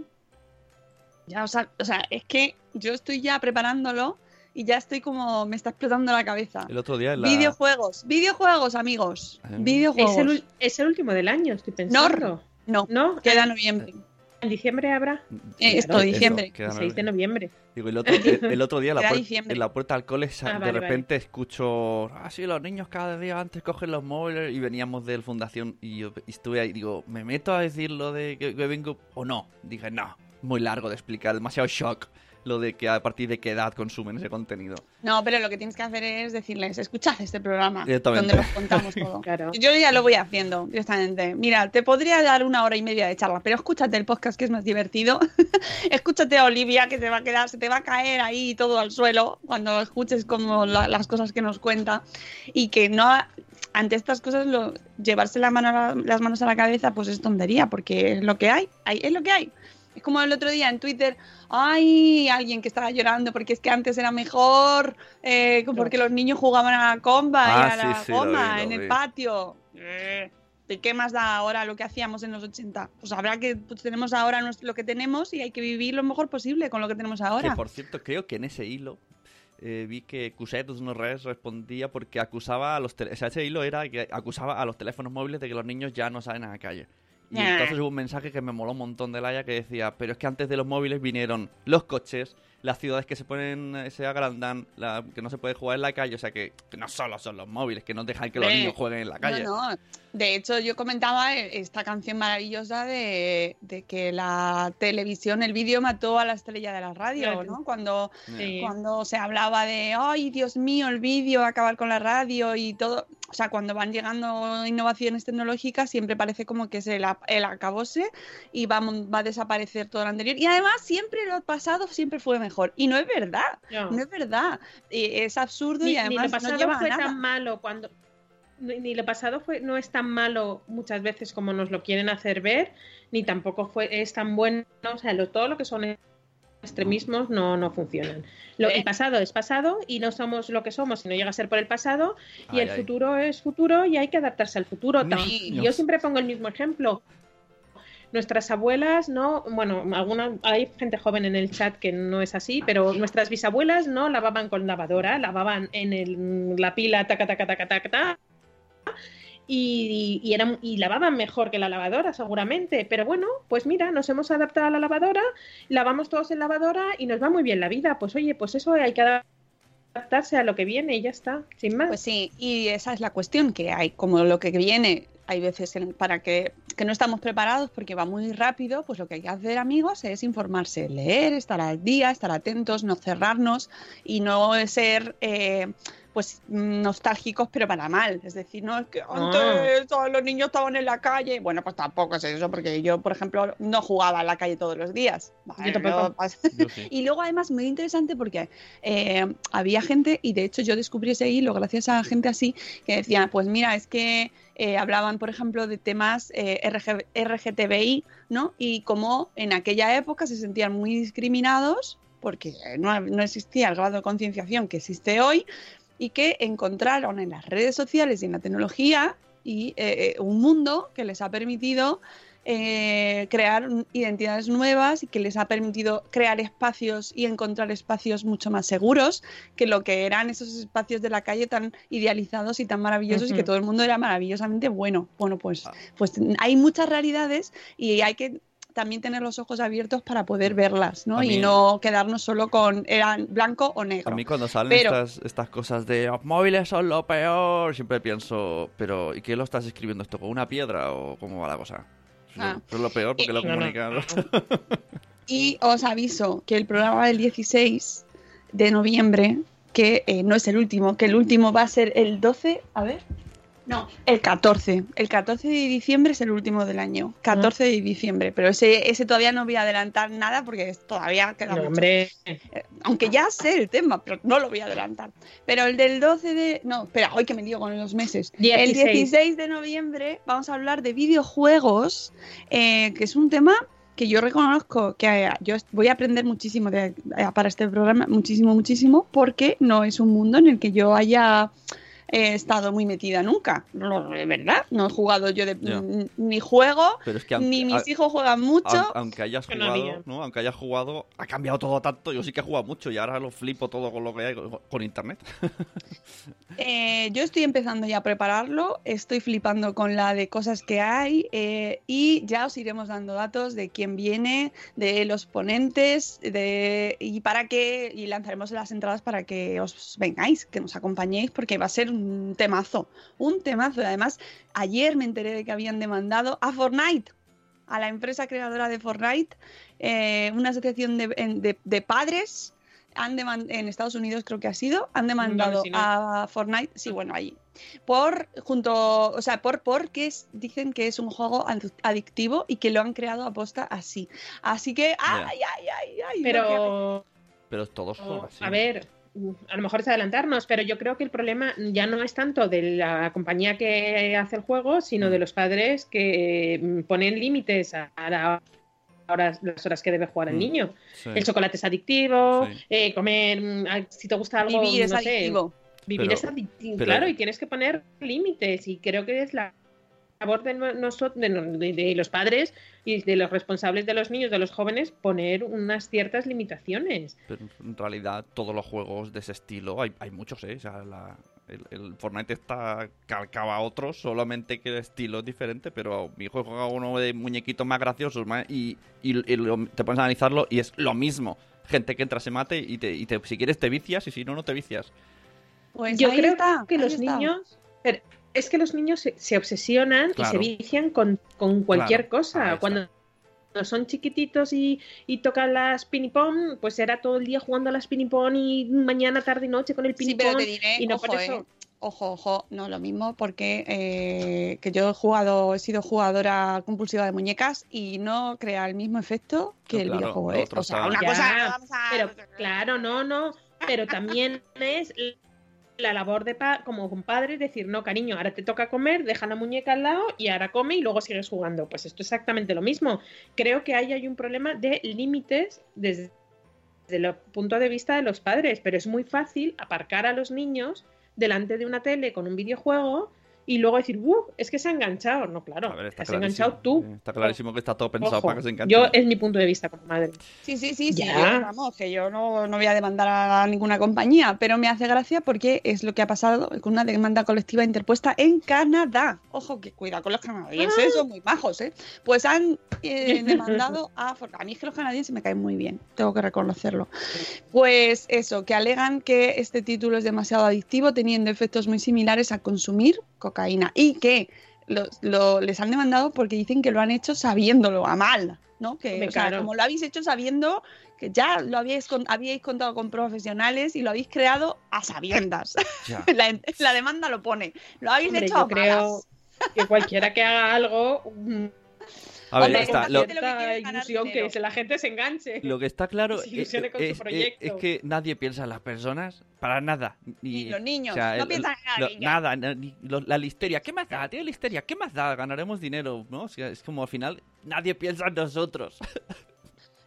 Ya, o sea, o sea, es que yo estoy ya preparándolo y ya estoy como, me está explotando la cabeza. El otro día en la... Videojuegos, videojuegos, amigos. Ah. Videojuegos. Es el, ul- es el último del año, estoy pensando. No, ¿No? queda En- noviembre. En diciembre habrá. Eh, esto, Eso, diciembre. El 6 de noviembre. Digo, el otro, el, el otro día la en la puerta al cole Ah, de vale, vale. repente escucho, ah, sí, los niños cada día antes cogen los móviles y veníamos del fundación y yo y estuve ahí, digo, ¿me meto a decir lo de que, que vengo o no? Dije, no, muy largo de explicar, demasiado shock. Lo de que a partir de qué edad consumen ese contenido. No, pero lo que tienes que hacer es decirles, escuchad este programa donde lo contamos todo. Yo ya lo voy haciendo directamente. Mira, te podría dar una hora y media de charla, pero escúchate el podcast que es más divertido. escúchate a Olivia que te va a quedar, se te va a caer ahí todo al suelo cuando escuches como la- las cosas que nos cuenta y que no ante estas cosas lo, llevarse la mano a la- las manos a la cabeza pues es tontería porque es lo que hay, hay es lo que hay. Es como el otro día en Twitter, ay, alguien que estaba llorando porque es que antes era mejor, eh, porque los niños jugaban a la comba y Ah, a la sí, sí, lo goma vi, en el vi. patio. Eh, ¿De qué más da ahora lo que hacíamos en los 80? Pues habrá que, pues tenemos ahora lo que tenemos y hay que vivir lo mejor posible con lo que tenemos ahora. Que por cierto, creo que en ese hilo eh, vi que Cuset no res respondía porque acusaba a los o sea, ese hilo era que acusaba a los teléfonos móviles de que los niños ya no salen a la calle. Y Nah. entonces hubo un mensaje que me moló un montón de Laia que decía, pero es que antes de los móviles vinieron los coches, las ciudades que se ponen, eh, se agrandan, la- que no se puede jugar en la calle, o sea que, que no solo son los móviles, que no dejan que los niños jueguen en la calle. No, no. De hecho, yo comentaba eh, esta canción maravillosa de, de que la televisión, el vídeo mató a la estrella de la radio, Claro. ¿no? Cuando, Sí. cuando se hablaba de, ay, Dios mío, el vídeo, acabar con la radio y todo. O sea, cuando van llegando innovaciones tecnológicas, siempre parece como que es el, el acabose y va, va a desaparecer todo lo anterior. Y además, siempre lo pasado siempre fue mejor. Y no es verdad. No. No, es verdad. Es absurdo Ni, y ni además lo pasado no lleva a fue nada. tan malo cuando ni lo pasado fue no es tan malo muchas veces como nos lo quieren hacer ver ni tampoco fue es tan bueno o sea lo- todo lo que son extremismos no no funcionan. Lo, el pasado es pasado y no somos lo que somos si no llega a ser por el pasado y Ay, el ay. futuro es futuro y hay que adaptarse al futuro no. yo siempre pongo el mismo ejemplo. Nuestras abuelas no, bueno, alguna, hay gente joven en el chat que no es así, pero nuestras bisabuelas no lavaban con lavadora, lavaban en el- la pila, taca, taca, taca, taca, taca, y, y, eran- y lavaban mejor que la lavadora, seguramente. Pero bueno, pues mira, nos hemos adaptado a la lavadora, lavamos todos en lavadora y nos va muy bien la vida. Pues oye, pues eso hay que adaptarse a lo que viene y ya está, sin más. Pues sí, y esa es la cuestión, que hay como lo que viene, hay veces para que, que no estamos preparados porque va muy rápido, pues lo que hay que hacer amigos es informarse, leer, estar al día, estar atentos, no cerrarnos y no ser... eh, pues nostálgicos pero para mal, es decir, no es que antes todos los niños estaban en la calle, bueno pues tampoco es eso, porque yo por ejemplo no jugaba en la calle todos los días, Vale, no y luego además muy interesante porque eh, había gente, y de hecho yo descubrí ese hilo gracias a gente así, que decía, pues mira, es que eh, hablaban, por ejemplo, de temas eh, RG RGTBI, ¿no? Y cómo en aquella época se sentían muy discriminados porque no, no existía el grado de concienciación que existe hoy y que encontraron en las redes sociales y en la tecnología y eh, eh, un mundo que les ha permitido eh, crear identidades nuevas y que les ha permitido crear espacios y encontrar espacios mucho más seguros que lo que eran esos espacios de la calle tan idealizados y tan maravillosos y que todo el mundo era maravillosamente bueno. Bueno, pues, pues hay muchas realidades y hay que también tener los ojos abiertos para poder verlas, ¿no? Y no quedarnos solo con eran blanco o negro. A mí cuando salen Pero- estas, estas cosas de los móviles son lo peor, siempre pienso, pero ¿y qué lo estás escribiendo esto? ¿Con una piedra o cómo va la cosa? Ah. eso es lo peor porque lo No, no, comunican. Y os aviso que el programa del 16 de noviembre, que eh, no es el último, que el último va a ser el 12, a ver, no, el 14. El 14 de diciembre es el último del año. 14 de diciembre, pero ese, ese todavía no voy a adelantar nada porque todavía queda No, mucho. hombre. Eh, Aunque ya sé el tema, pero no lo voy a adelantar. Pero el del 12 de... No, espera, hoy que me lío con los meses. El 16. 16 de noviembre vamos a hablar de videojuegos, eh, que es un tema que yo reconozco que eh, yo voy a aprender muchísimo de- para este programa, muchísimo, muchísimo, porque no es un mundo en el que yo haya eh, estado muy metida nunca. No, de verdad, no he jugado yo de, ni juego, Pero es que aunque- ni mis a- hijos juegan mucho. Aun- Aunque hayas jugado. ¿no? Aunque hayas jugado, ha cambiado todo tanto. Yo sí que he jugado mucho y ahora lo flipo todo con lo que hay con, con internet. Eh, yo estoy empezando ya a prepararlo, estoy flipando con la de cosas que hay eh, y ya os iremos dando datos de quién viene, de los ponentes de, y para qué, y lanzaremos las entradas para que os vengáis, que nos acompañéis porque va a ser un temazo, un temazo. Y además, ayer me enteré de que habían demandado a Fortnite. a la empresa creadora de Fortnite, eh, una asociación de, de- de padres han en Estados Unidos creo que ha sido, han demandado si no. a Fortnite, sí, bueno, allí, por junto, o sea, por porque es- dicen que es un juego adictivo y que lo han creado aposta así. Así que, ay, ay, ay, ay, Pero, Pero todos son así. a ver, a lo mejor es adelantarnos, pero yo creo que el problema ya no es tanto de la compañía que hace el juego, sino Mm. de los padres que mm, ponen límites a la horas, las horas que debe jugar el Mm. niño. Sí. El chocolate es adictivo, Sí. eh, comer, mm, si te gusta algo, Vivir es no sé, adictivo. Vivir Pero- es adictivo, pero- claro, y tienes que poner límites y creo que es la labor de, nosotros, de, no- de- de los padres y de los responsables de los niños, de los jóvenes, poner unas ciertas limitaciones. Pero en realidad todos los juegos de ese estilo, hay, hay muchos, ¿eh? O sea, la- el, el Fortnite está calcado a otros, solamente que el estilo es diferente, pero mi hijo juega uno de muñequitos más graciosos más, y, y- y lo- te pones a analizarlo y es lo mismo. Gente que entra, se mate y, te, y te- si quieres te vicias y si no, no te vicias. Pues Yo creo está, que los está. niños. pero es que los niños se, se obsesionan Claro. y se vician con, con cualquier Claro, cosa. Cuando son chiquititos y, y tocan las pinipón, pues era todo el día jugando a las pinipón y mañana, tarde y noche con el Sí, pinipón. pero te diré, y no ojo, por eso. eh, ojo, ojo, no lo mismo, porque eh, que yo he jugado, he sido jugadora compulsiva de muñecas y no crea el mismo efecto que No, el claro, videojuego, ¿eh? O sea, una Ya, cosa, vamos a- Pero claro, no, no. Pero también es la labor de pa- como compadre decir, no, cariño, ahora te toca comer, deja la muñeca al lado y ahora come y luego sigues jugando. Pues esto es exactamente lo mismo. Creo que ahí hay un problema de límites desde el punto de vista de los padres, pero es muy fácil aparcar a los niños delante de una tele con un videojuego y luego decir, ¡uh! Es que se ha enganchado. No, claro, A ver, está has enganchado tú. Está clarísimo que está todo pensado Ojo, para que se enganche. yo es mi punto de vista como madre. Sí, sí, sí, sí. Ya. yo, vamos, que yo no, no voy a demandar a ninguna compañía, pero me hace gracia porque es lo que ha pasado con una demanda colectiva interpuesta en Canadá. Ojo, que cuidado con los canadienses, Ah. son muy majos, ¿eh? Pues han eh, demandado a... A mí es que los canadienses me caen muy bien, tengo que reconocerlo. Pues eso, que alegan que este título es demasiado adictivo, teniendo efectos muy similares a consumir cocaína y que los- lo- les han demandado porque dicen que lo han hecho sabiéndolo a mal, ¿no? Que, o sea, como lo habéis hecho sabiendo que ya lo habíais, con- habíais contado con profesionales y lo habéis creado a sabiendas. La, la demanda lo pone. Lo habéis Hombre, hecho yo a creo malas. que cualquiera que haga algo mm, A ver, Hombre, está, lo, gente lo que es ilusión que la gente se enganche. lo que está claro es, con su es- es- proyecto. es que nadie piensa en las personas para nada. Ni, Ni los niños, o sea, no el- piensan en lo-. Nada, na- ni lo- la listeria. ¿Qué más da? Tiene listeria. ¿Qué más da? Ganaremos dinero, ¿no? O sea, es como al final nadie piensa en nosotros.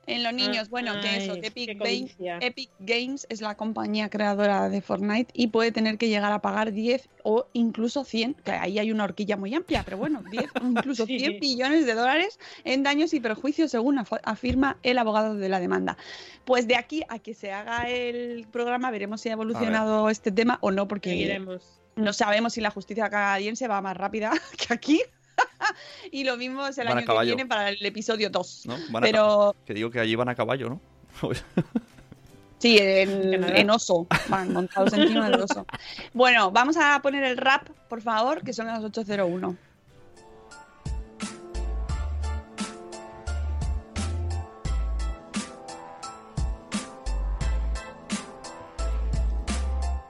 En los niños, bueno, que eso, Epic, Games. Epic Games es la compañía creadora de Fortnite y puede tener que llegar a pagar 10 o incluso 100, que ahí hay una horquilla muy amplia, pero bueno, 10 o incluso Sí. 100 billones de dólares en daños y perjuicios, según af- afirma el abogado de la demanda. Pues de aquí a que se haga el programa, veremos si ha evolucionado este tema o no, porque Seguiremos. no sabemos si la justicia canadiense va más rápida que aquí. y lo mismo es el Van año que viene para el episodio 2. ¿no? Van a Pero Que digo que allí van a caballo, ¿no? Sí, en, en oso, van montados encima del oso. Bueno, vamos a poner el rap, por favor, que son las 8.01.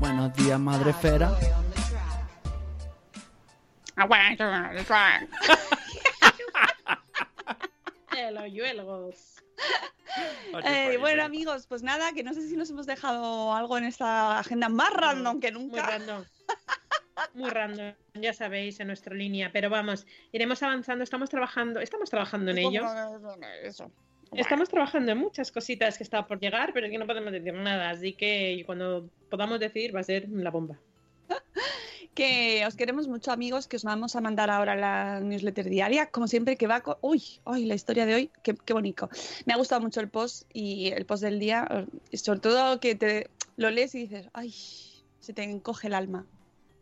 Buenos días, madre hoyuelos. Eh, bueno, amigos, pues nada, que no sé si nos hemos dejado algo en esta agenda más random que Muy nunca. random. Muy random, ya sabéis, en nuestra línea. Pero vamos, iremos avanzando. Estamos trabajando, estamos trabajando en ello. Eso. Estamos trabajando en muchas cositas que está por llegar, pero es que no podemos decir nada. Así que cuando podamos decir, va a ser la bomba. Que os queremos mucho, amigos, que os vamos a mandar ahora la newsletter diaria. Como siempre, que va con. Uy, uy, la historia de hoy, qué, qué bonito. Me ha gustado mucho el post y el post del día. eh, Sobre todo que te lo lees y dices, ay, se te encoge el alma.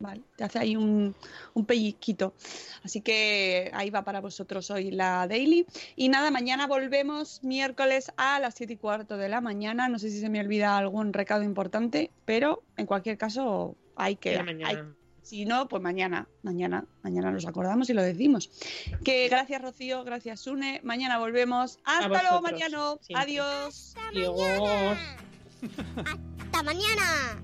Vale, te hace ahí un, un pellizquito. Así que ahí va para vosotros hoy la daily. Y nada, mañana volvemos miércoles a las 7 y cuarto de la mañana. No sé si se me olvida algún recado importante, pero en cualquier caso hay que... Hasta mañana. hay- si no, pues mañana, mañana, mañana nos acordamos y lo decimos. Que gracias Rocío, gracias Sune. Mañana volvemos. Hasta luego, Mariano. siempre. Adiós. Adiós. ¡Hasta mañana!